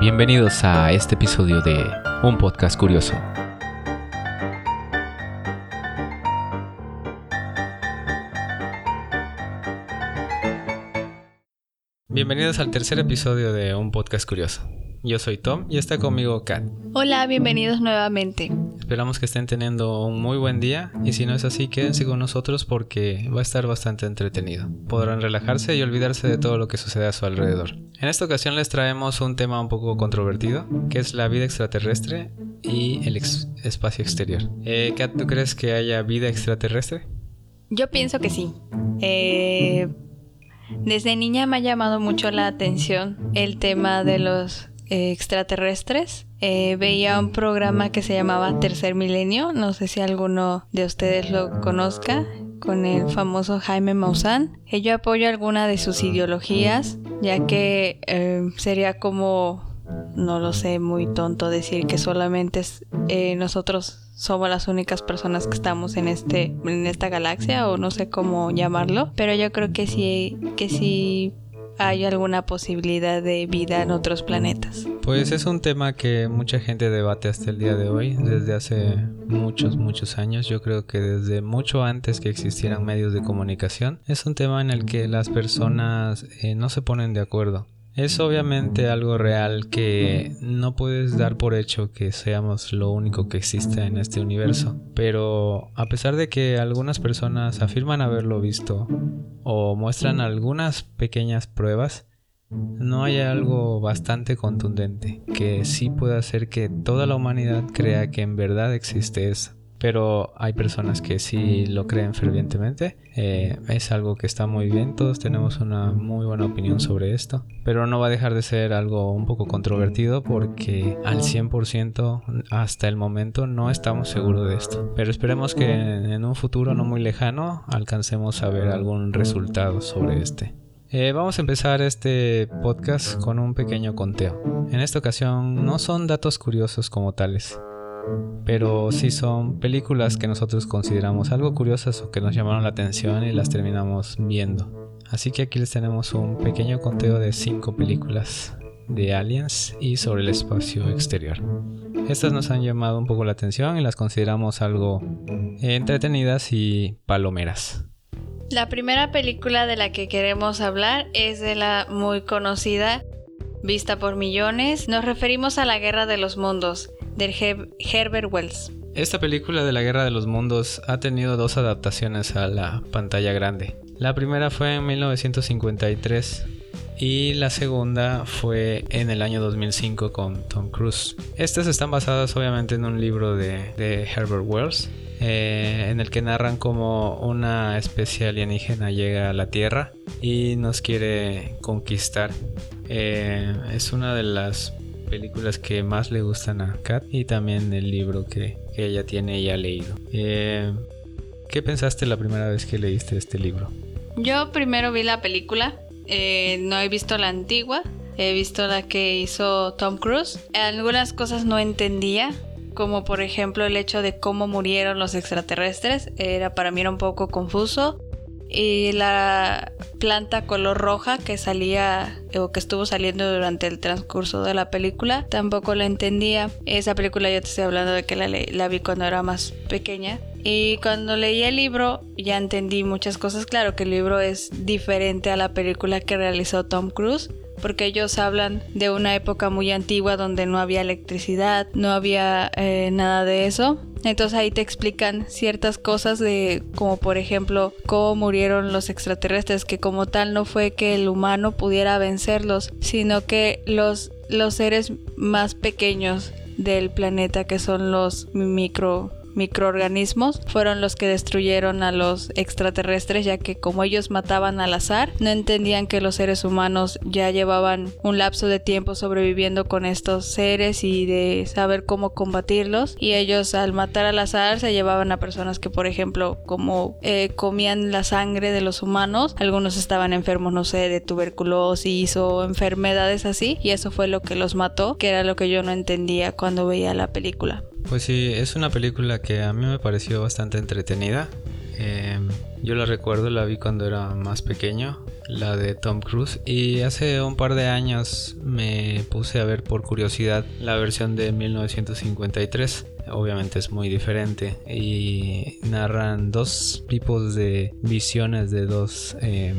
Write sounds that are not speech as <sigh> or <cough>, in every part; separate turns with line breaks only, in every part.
Bienvenidos a este episodio de Un Podcast Curioso. Bienvenidos al tercer episodio de Un Podcast Curioso. Yo soy Tom y está conmigo Kat.
Hola, bienvenidos nuevamente.
Esperamos que estén teniendo un muy buen día y si no es así, quédense con nosotros porque va a estar bastante entretenido. Podrán relajarse y olvidarse de todo lo que sucede a su alrededor. En esta ocasión les traemos un tema un poco controvertido, que es la vida extraterrestre y el espacio exterior. Eh, Kat, ¿tú crees que haya vida extraterrestre?
Yo pienso que sí. Eh, desde niña me ha llamado mucho la atención el tema de los eh, extraterrestres. Eh, veía un programa que se llamaba Tercer Milenio, no sé si alguno de ustedes lo conozca, con el famoso Jaime Maussan. Yo apoyo alguna de sus ideologías, ya que eh, sería como, no lo sé, muy tonto decir que solamente nosotros somos las únicas personas que estamos en este en esta galaxia o no sé cómo llamarlo, pero yo creo que sí que sí hay alguna posibilidad de vida en otros planetas?
Pues es un tema que mucha gente debate hasta el día de hoy, desde hace muchos, muchos años. Yo creo que desde mucho antes que existieran medios de comunicación, es un tema en el que las personas eh, no se ponen de acuerdo. Es obviamente algo real que no puedes dar por hecho que seamos lo único que existe en este universo, pero a pesar de que algunas personas afirman haberlo visto o muestran algunas pequeñas pruebas, no hay algo bastante contundente que sí pueda hacer que toda la humanidad crea que en verdad existe eso pero hay personas que sí lo creen fervientemente. Eh, es algo que está muy bien, todos tenemos una muy buena opinión sobre esto, pero no va a dejar de ser algo un poco controvertido porque al 100% hasta el momento no estamos seguros de esto. Pero esperemos que en un futuro no muy lejano alcancemos a ver algún resultado sobre este. Eh, vamos a empezar este podcast con un pequeño conteo. En esta ocasión no son datos curiosos como tales, pero sí son películas que nosotros consideramos algo curiosas o que nos llamaron la atención y las terminamos viendo. Así que aquí les tenemos un pequeño conteo de 5 películas de aliens y sobre el espacio exterior. Estas nos han llamado un poco la atención y las consideramos algo entretenidas y palomeras.
La primera película de la que queremos hablar es de la muy conocida, vista por millones. Nos referimos a la Guerra de los Mundos, Herbert Wells.
Esta película de la Guerra de los Mundos ha tenido dos adaptaciones a la pantalla grande. La primera fue en 1953 y la segunda fue en el año 2005 con Tom Cruise. Estas están basadas obviamente en un libro de, Herbert Wells eh, en el que narran cómo una especie alienígena llega a la Tierra y nos quiere conquistar. Eh, es una de las películas que más le gustan a Kat y también el libro que, ella tiene y ha leído. Eh, ¿Qué pensaste la primera vez que leíste este libro?
Yo primero vi la película, eh, no he visto la antigua, he visto la que hizo Tom Cruise. Algunas cosas no entendía, como por ejemplo el hecho de cómo murieron los extraterrestres, era para mí era un poco confuso y la planta color roja que salía o que estuvo saliendo durante el transcurso de la película tampoco la entendía. Esa película yo te estoy hablando de que la, la vi cuando era más pequeña. Y cuando leí el libro ya entendí muchas cosas. Claro que el libro es diferente a la película que realizó Tom Cruise porque ellos hablan de una época muy antigua donde no había electricidad, no había eh, nada de eso. Entonces ahí te explican ciertas cosas de como por ejemplo cómo murieron los extraterrestres, que como tal no fue que el humano pudiera vencerlos, sino que los, los seres más pequeños del planeta que son los micro microorganismos fueron los que destruyeron a los extraterrestres ya que como ellos mataban al azar no entendían que los seres humanos ya llevaban un lapso de tiempo sobreviviendo con estos seres y de saber cómo combatirlos. Y ellos al matar al azar se llevaban a personas que por ejemplo como eh, comían la sangre de los humanos. Algunos estaban enfermos no sé de tuberculosis o enfermedades así y eso fue lo que los mató que era lo que yo no entendía cuando veía la película
pues sí, es una película que a mí me pareció bastante entretenida. Em, Yo la recuerdo, la vi cuando era más pequeño, la de Tom Cruise. Y hace un par de años me puse a ver por curiosidad la versión de 1953. Obviamente es muy diferente y narran dos tipos de visiones de dos, eh,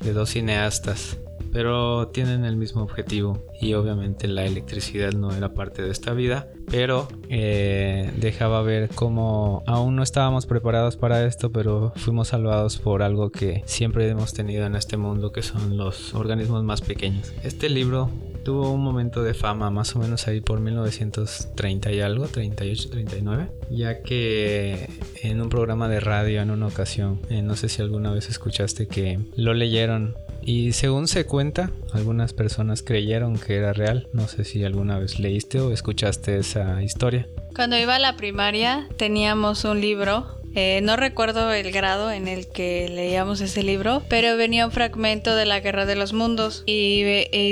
de dos cineastas pero tienen el mismo objetivo y obviamente la electricidad no era parte de esta vida, pero eh, dejaba ver cómo aún no estábamos preparados para esto, pero fuimos salvados por algo que siempre hemos tenido en este mundo, que son los organismos más pequeños. Este libro tuvo un momento de fama más o menos ahí por 1930 y algo, 38, 39, ya que en un programa de radio en una ocasión, eh, no sé si alguna vez escuchaste que lo leyeron y según se cuenta, algunas personas creyeron que era real. No sé si alguna vez leíste o escuchaste esa historia.
Cuando iba a la primaria teníamos un libro eh, no recuerdo el grado en el que leíamos ese libro, pero venía un fragmento de la Guerra de los Mundos y,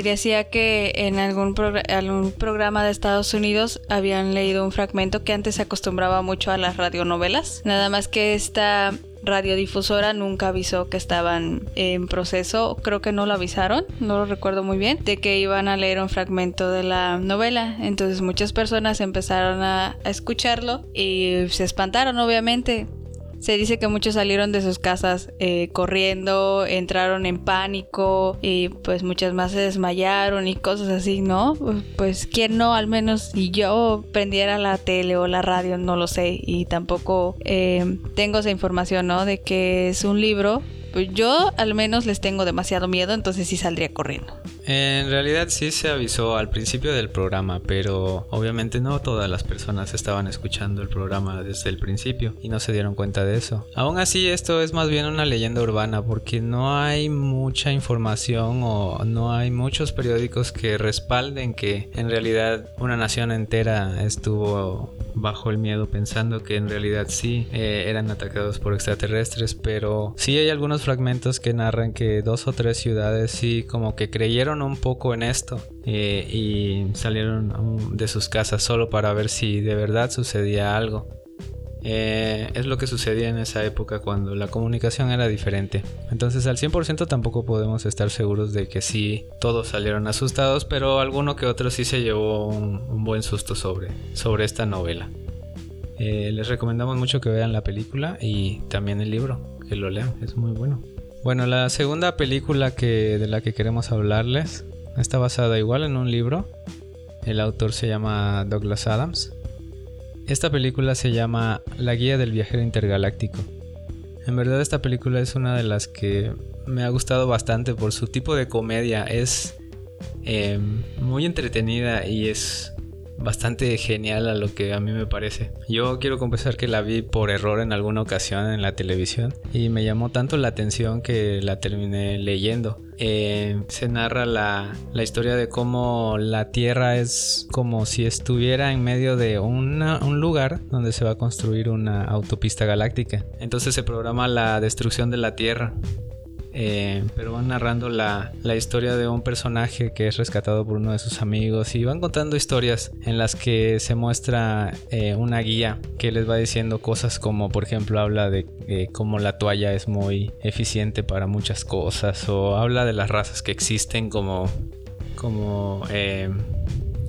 decía que en algún, algún, programa de Estados Unidos habían leído un fragmento que antes se acostumbraba mucho a las radionovelas, nada más que esta radiodifusora nunca avisó que estaban en proceso, creo que no lo avisaron, no lo recuerdo muy bien, de que iban a leer un fragmento de la novela. Entonces muchas personas empezaron a, a escucharlo y se espantaron obviamente. Se dice que muchos salieron de sus casas eh, corriendo, entraron en pánico y pues muchas más se desmayaron y cosas así, ¿no? Pues quién no, al menos si yo prendiera la tele o la radio, no lo sé y tampoco eh, tengo esa información, ¿no? De que es un libro pues yo al menos les tengo demasiado miedo, entonces sí saldría corriendo.
En realidad sí se avisó al principio del programa, pero obviamente no todas las personas estaban escuchando el programa desde el principio y no se dieron cuenta de eso. Aún así esto es más bien una leyenda urbana porque no hay mucha información o no hay muchos periódicos que respalden que en realidad una nación entera estuvo bajo el miedo pensando que en realidad sí eh, eran atacados por extraterrestres, pero sí hay algunos fragmentos que narran que dos o tres ciudades sí como que creyeron un poco en esto eh, y salieron de sus casas solo para ver si de verdad sucedía algo. Eh, es lo que sucedía en esa época cuando la comunicación era diferente. Entonces al 100% tampoco podemos estar seguros de que sí todos salieron asustados, pero alguno que otro sí se llevó un, buen susto sobre, sobre esta novela. Eh, les recomendamos mucho que vean la película y también el libro, que lo lean, es muy bueno. Bueno, la segunda película que, de la que queremos hablarles está basada igual en un libro. El autor se llama Douglas Adams esta película se llama La Guía del Viajero Intergaláctico. En verdad esta película es una de las que me ha gustado bastante por su tipo de comedia. Es eh, muy entretenida y es bastante genial a lo que a mí me parece. Yo quiero confesar que la vi por error en alguna ocasión en la televisión y me llamó tanto la atención que la terminé leyendo. Eh, se narra la, la, historia de cómo la Tierra es como si estuviera en medio de un lugar donde se va a construir una autopista galáctica. Entonces se programa la destrucción de la Tierra eh, pero van narrando la, historia de un personaje que es rescatado por uno de sus amigos y van contando historias en las que se muestra eh, una guía que les va diciendo cosas como por ejemplo habla de eh, cómo la toalla es muy eficiente para muchas cosas o habla de las razas que existen como como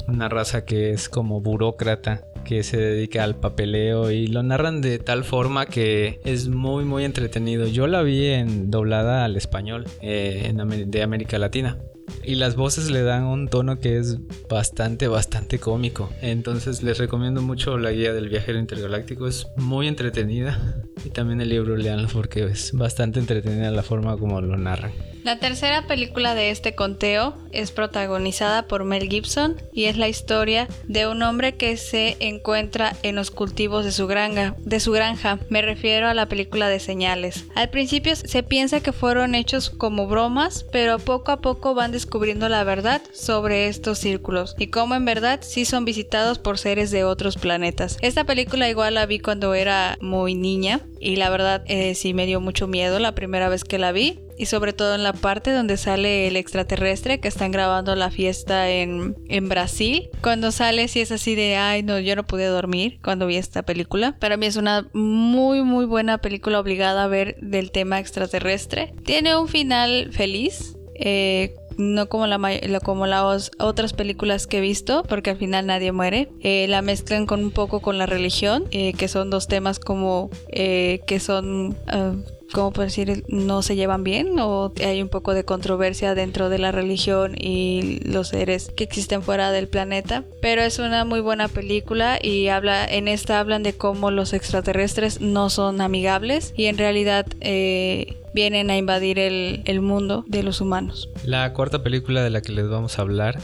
una raza que es como burócrata que se dedica al papeleo y lo narran de tal forma que es muy muy entretenido. Yo la vi en doblada al español eh, de América Latina. Y las voces le dan un tono que es bastante, bastante cómico. Entonces les recomiendo mucho la guía del viajero intergaláctico. Es muy entretenida. Y también el libro leanlo porque es bastante entretenida la forma como lo narran.
La tercera película de este conteo es protagonizada por Mel Gibson y es la historia de un hombre que se encuentra en los cultivos de su granja. De su granja. Me refiero a la película de señales. Al principio se piensa que fueron hechos como bromas, pero poco a poco van descubriendo la verdad sobre estos círculos y cómo en verdad sí son visitados por seres de otros planetas. Esta película igual la vi cuando era muy niña y la verdad eh, sí me dio mucho miedo la primera vez que la vi y sobre todo en la parte donde sale el extraterrestre que están grabando la fiesta en, en Brasil. Cuando sale si es así de, ay no, yo no pude dormir cuando vi esta película. Para mí es una muy muy buena película obligada a ver del tema extraterrestre. Tiene un final feliz. Eh, no como, la, como las otras películas que he visto, porque al final nadie muere. Eh, la mezclan con un poco con la religión, eh, que son dos temas como que son ah, ¿cómo puedo decir? No se llevan bien o hay un poco de controversia dentro de la religión y los seres que existen fuera del planeta. Pero es una muy buena película y habla, en esta hablan de cómo los extraterrestres no son amigables y en realidad eh, vienen a invadir el, el mundo de los humanos.
La cuarta película de la que les vamos a hablar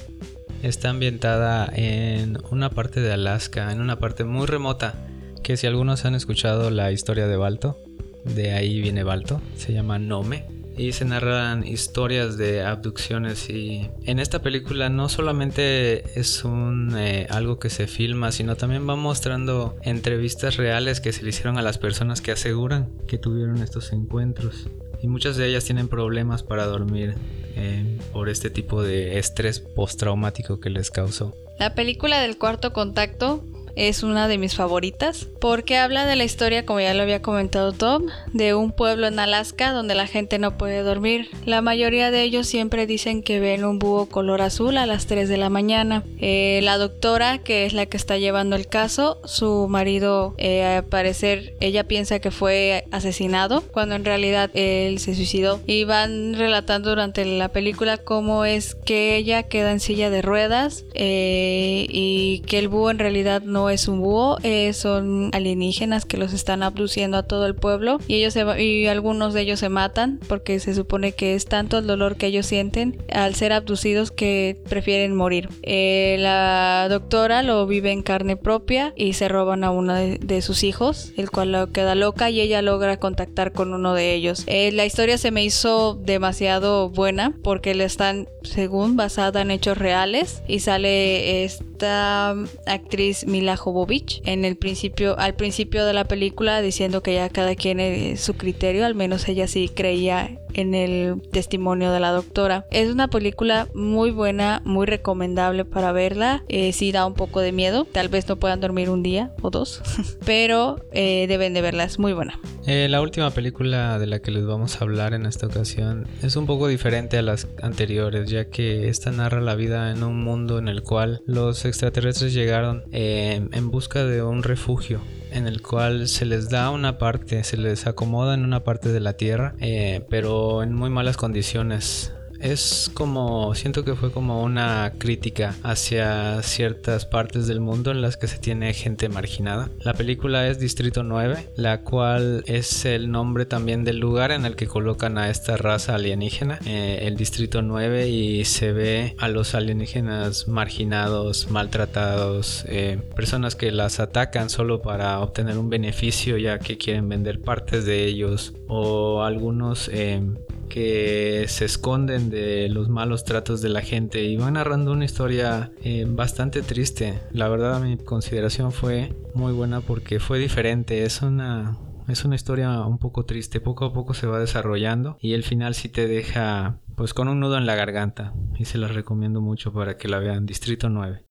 está ambientada en una parte de Alaska, en una parte muy remota, que si algunos han escuchado la historia de Balto, de ahí viene Balto, se llama Nome. Y se narran historias de abducciones y en esta película no solamente es un eh, algo que se filma, sino también va mostrando entrevistas reales que se le hicieron a las personas que aseguran que tuvieron estos encuentros. Y muchas de ellas tienen problemas para dormir eh, por este tipo de estrés postraumático que les causó.
La película del cuarto contacto es una de mis favoritas porque habla de la historia, como ya lo había comentado Tom, de un pueblo en Alaska donde la gente no puede dormir. La mayoría de ellos siempre dicen que ven un búho color azul a las 3 de la mañana. Eh, la doctora, que es la que está llevando el caso, su marido, eh, al parecer, ella piensa que fue asesinado cuando en realidad él se suicidó. Y van relatando durante la película cómo es que ella queda en silla de ruedas eh, y que el búho en realidad no es un búho, eh, son alienígenas que los están abduciendo a todo el pueblo y ellos y algunos de ellos se matan porque se supone que es tanto el dolor que ellos sienten al ser abducidos que prefieren morir. Eh, la doctora lo vive en carne propia y se roban a uno de, sus hijos, el cual lo queda loca y ella logra contactar con uno de ellos. Eh, la historia se me hizo demasiado buena porque le están, según, basada en hechos reales y sale esta actriz Mila Jovovich en el principio, al principio de la película diciendo que ya cada quien es su criterio, al menos ella sí creía en el testimonio de la doctora. Es una película muy buena, muy recomendable para verla. Eh, sí da un poco de miedo, tal vez no puedan dormir un día o dos, <laughs> pero eh, deben de verla, es muy buena.
Eh, la última película de la que les vamos a hablar en esta ocasión es un poco diferente a las anteriores, ya que esta narra la vida en un mundo en el cual los extraterrestres llegaron en busca de un refugio en el cual se les da una parte, se les acomoda en una parte de la Tierra, eh, pero en muy malas condiciones es como, siento que fue como una crítica hacia ciertas partes del mundo en las que se tiene gente marginada. La película es Distrito 9, la cual es el nombre también del lugar en el que colocan a esta raza alienígena, eh, el Distrito 9, y se ve a los alienígenas marginados, maltratados, eh, personas que las atacan solo para obtener un beneficio ya que quieren vender partes de ellos o algunos eh, que se esconden de los malos tratos de la gente y van narrando una historia eh, bastante triste. La verdad mi consideración fue muy buena porque fue diferente, es una es una historia un poco triste, poco a poco se va desarrollando y el final sí te deja pues con un nudo en la garganta y se las recomiendo mucho para que la vean Distrito 9.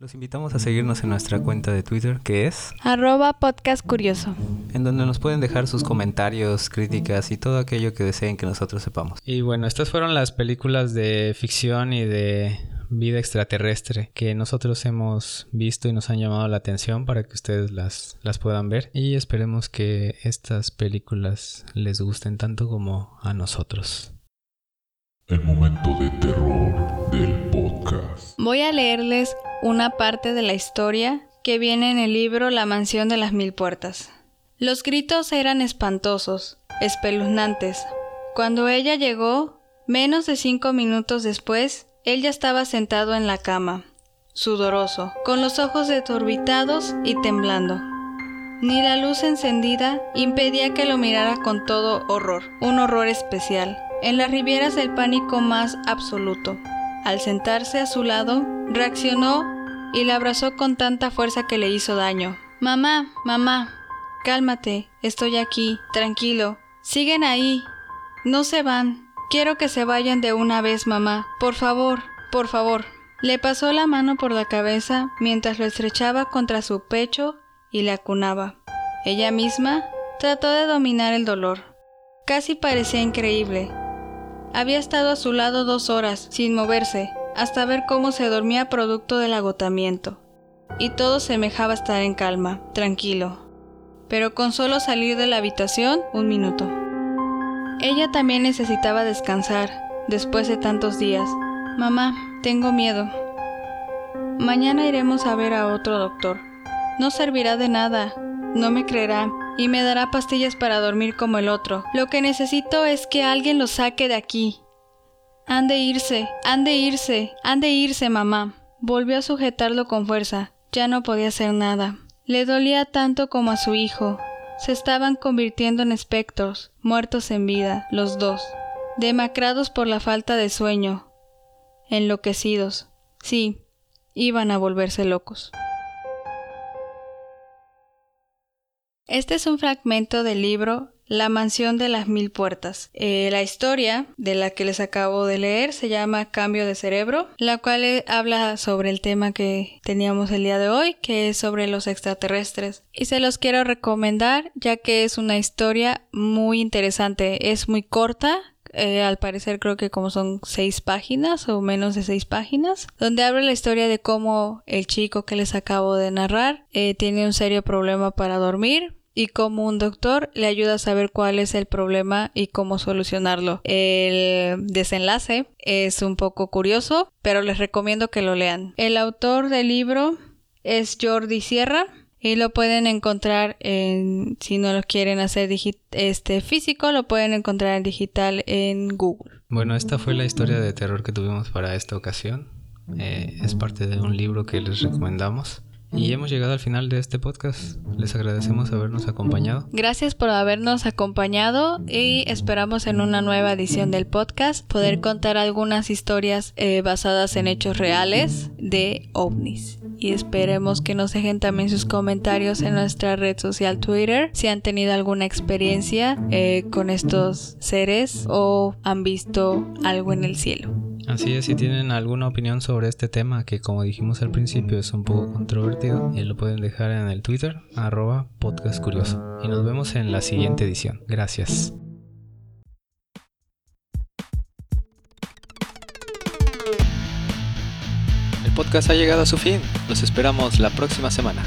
Los invitamos a seguirnos en nuestra cuenta de Twitter, que es
arroba podcast curioso,
en donde nos pueden dejar sus comentarios, críticas y todo aquello que deseen que nosotros sepamos. Y bueno, estas fueron las películas de ficción y de vida extraterrestre que nosotros hemos visto y nos han llamado la atención para que ustedes las, las puedan ver y esperemos que estas películas les gusten tanto como a nosotros.
El momento de terror del podcast.
Voy a leerles una parte de la historia que viene en el libro La mansión de las mil puertas. Los gritos eran espantosos, espeluznantes. Cuando ella llegó, menos de cinco minutos después, él ya estaba sentado en la cama, sudoroso, con los ojos desorbitados y temblando. Ni la luz encendida impedía que lo mirara con todo horror, un horror especial. en las rivieras del pánico más absoluto. Al sentarse a su lado, reaccionó y la abrazó con tanta fuerza que le hizo daño. Mamá, mamá, cálmate, estoy aquí, tranquilo. Siguen ahí. No se van. Quiero que se vayan de una vez, mamá. Por favor, por favor. Le pasó la mano por la cabeza mientras lo estrechaba contra su pecho y le acunaba. Ella misma trató de dominar el dolor. Casi parecía increíble. Había estado a su lado dos horas, sin moverse, hasta ver cómo se dormía producto del agotamiento. Y todo semejaba estar en calma, tranquilo. Pero con solo salir de la habitación, un minuto. Ella también necesitaba descansar, después de tantos días. Mamá, tengo miedo. Mañana iremos a ver a otro doctor. No servirá de nada, no me creerá y me dará pastillas para dormir como el otro. Lo que necesito es que alguien lo saque de aquí. Han de irse, han de irse, han de irse, mamá. Volvió a sujetarlo con fuerza. Ya no podía hacer nada. Le dolía tanto como a su hijo. Se estaban convirtiendo en espectros, muertos en vida, los dos, demacrados por la falta de sueño, enloquecidos. Sí, iban a volverse locos. Este es un fragmento del libro La mansión de las mil puertas. Eh, la historia de la que les acabo de leer se llama Cambio de cerebro, la cual eh, habla sobre el tema que teníamos el día de hoy, que es sobre los extraterrestres. Y se los quiero recomendar ya que es una historia muy interesante, es muy corta, eh, al parecer creo que como son seis páginas o menos de seis páginas, donde habla la historia de cómo el chico que les acabo de narrar eh, tiene un serio problema para dormir y cómo un doctor le ayuda a saber cuál es el problema y cómo solucionarlo. El desenlace es un poco curioso, pero les recomiendo que lo lean. El autor del libro es Jordi Sierra y lo pueden encontrar en, si no lo quieren hacer este físico, lo pueden encontrar en digital en Google.
Bueno, esta fue la historia de terror que tuvimos para esta ocasión. Eh, es parte de un libro que les recomendamos. Y hemos llegado al final de este podcast. Les agradecemos habernos acompañado.
Gracias por habernos acompañado y esperamos en una nueva edición del podcast poder contar algunas historias eh, basadas en hechos reales de ovnis. Y esperemos que nos dejen también sus comentarios en nuestra red social Twitter si han tenido alguna experiencia eh, con estos seres o han visto algo en el cielo.
Así es, si tienen alguna opinión sobre este tema, que como dijimos al principio es un poco controvertido, eh, lo pueden dejar en el Twitter, arroba podcast curioso. Y nos vemos en la siguiente edición. Gracias. El podcast ha llegado a su fin. Los esperamos la próxima semana.